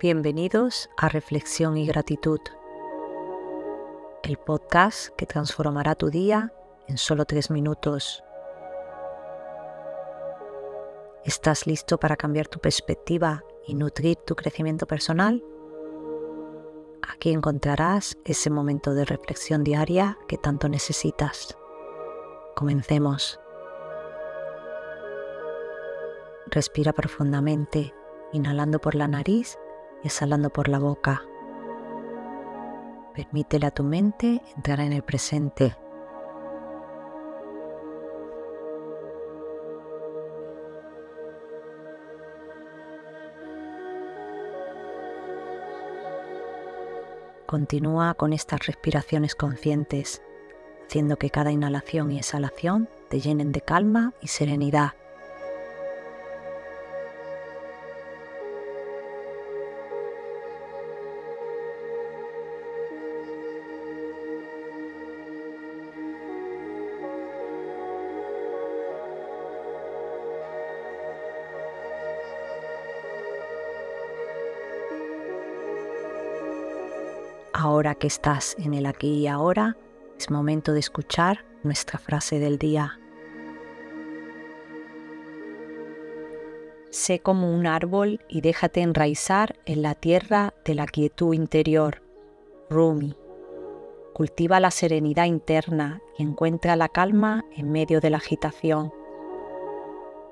Bienvenidos a Reflexión y Gratitud, el podcast que transformará tu día en solo tres minutos. ¿Estás listo para cambiar tu perspectiva y nutrir tu crecimiento personal? Aquí encontrarás ese momento de reflexión diaria que tanto necesitas. Comencemos. Respira profundamente, inhalando por la nariz exhalando por la boca. Permítele a tu mente entrar en el presente. Continúa con estas respiraciones conscientes, haciendo que cada inhalación y exhalación te llenen de calma y serenidad. Ahora que estás en el aquí y ahora, es momento de escuchar nuestra frase del día. Sé como un árbol y déjate enraizar en la tierra de la quietud interior. Rumi. Cultiva la serenidad interna y encuentra la calma en medio de la agitación.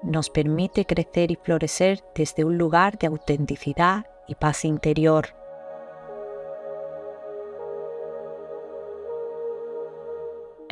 Nos permite crecer y florecer desde un lugar de autenticidad y paz interior.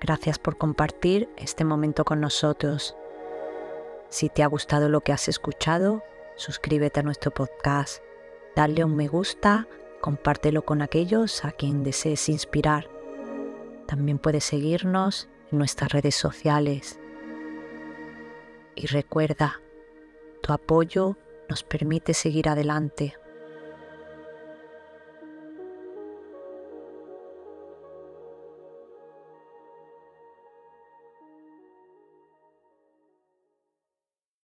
Gracias por compartir este momento con nosotros. Si te ha gustado lo que has escuchado, suscríbete a nuestro podcast, dale un me gusta, compártelo con aquellos a quien desees inspirar. También puedes seguirnos en nuestras redes sociales. Y recuerda, tu apoyo nos permite seguir adelante.